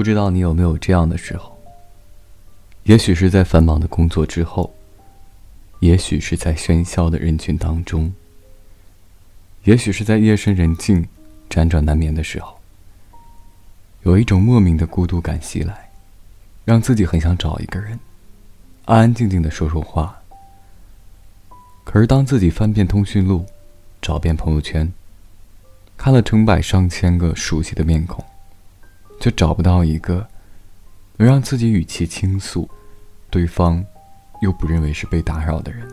不知道你有没有这样的时候？也许是在繁忙的工作之后，也许是在喧嚣的人群当中，也许是在夜深人静、辗转难眠的时候，有一种莫名的孤独感袭来，让自己很想找一个人，安安静静的说说话。可是当自己翻遍通讯录，找遍朋友圈，看了成百上千个熟悉的面孔，却找不到一个。能让自己与其倾诉，对方又不认为是被打扰的人。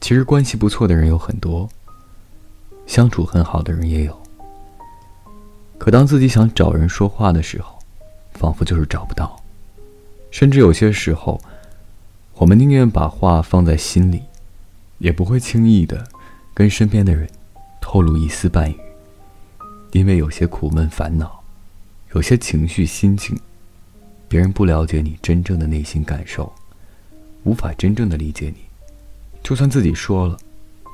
其实关系不错的人有很多，相处很好的人也有。可当自己想找人说话的时候，仿佛就是找不到。甚至有些时候，我们宁愿把话放在心里，也不会轻易的跟身边的人透露一丝半语，因为有些苦闷烦恼，有些情绪心情。别人不了解你真正的内心感受，无法真正的理解你。就算自己说了，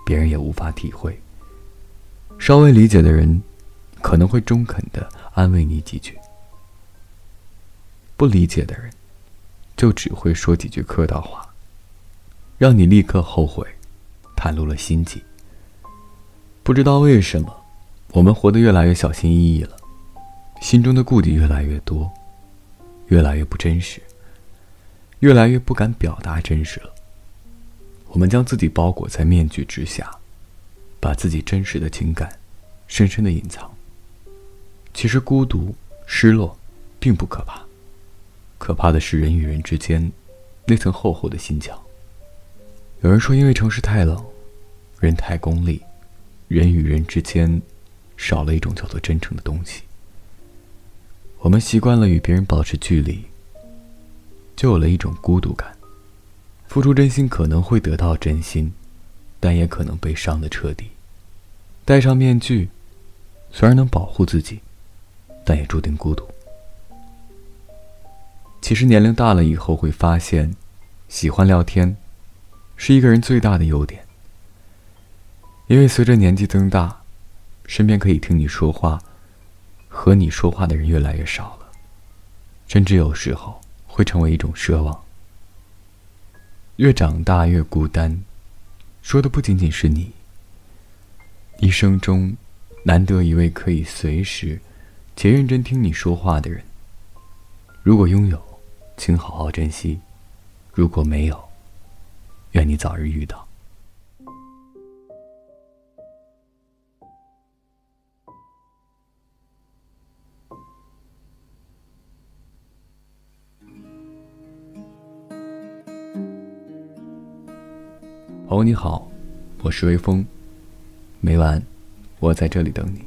别人也无法体会。稍微理解的人，可能会中肯的安慰你几句；不理解的人，就只会说几句客套话，让你立刻后悔，袒露了心迹。不知道为什么，我们活得越来越小心翼翼了，心中的顾忌越来越多。越来越不真实，越来越不敢表达真实了。我们将自己包裹在面具之下，把自己真实的情感深深的隐藏。其实孤独、失落，并不可怕，可怕的是人与人之间那层厚厚的心墙。有人说，因为城市太冷，人太功利，人与人之间少了一种叫做真诚的东西。我们习惯了与别人保持距离，就有了一种孤独感。付出真心可能会得到真心，但也可能被伤得彻底。戴上面具，虽然能保护自己，但也注定孤独。其实年龄大了以后会发现，喜欢聊天，是一个人最大的优点。因为随着年纪增大，身边可以听你说话。和你说话的人越来越少了，甚至有时候会成为一种奢望。越长大越孤单，说的不仅仅是你。一生中，难得一位可以随时且认真听你说话的人。如果拥有，请好好珍惜；如果没有，愿你早日遇到。朋友你好，我是微风。每晚，我在这里等你。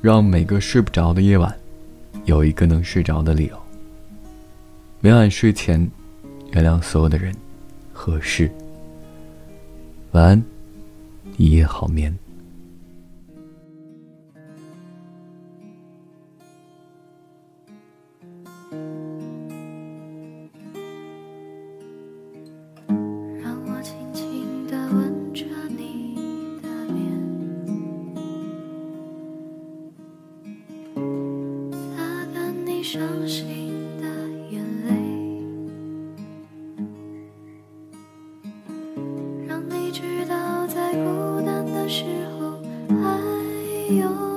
让每个睡不着的夜晚，有一个能睡着的理由。每晚睡前，原谅所有的人和事。晚安，一夜好眠。伤心的眼泪，让你知道在孤单的时候还有。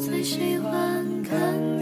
最喜欢看你。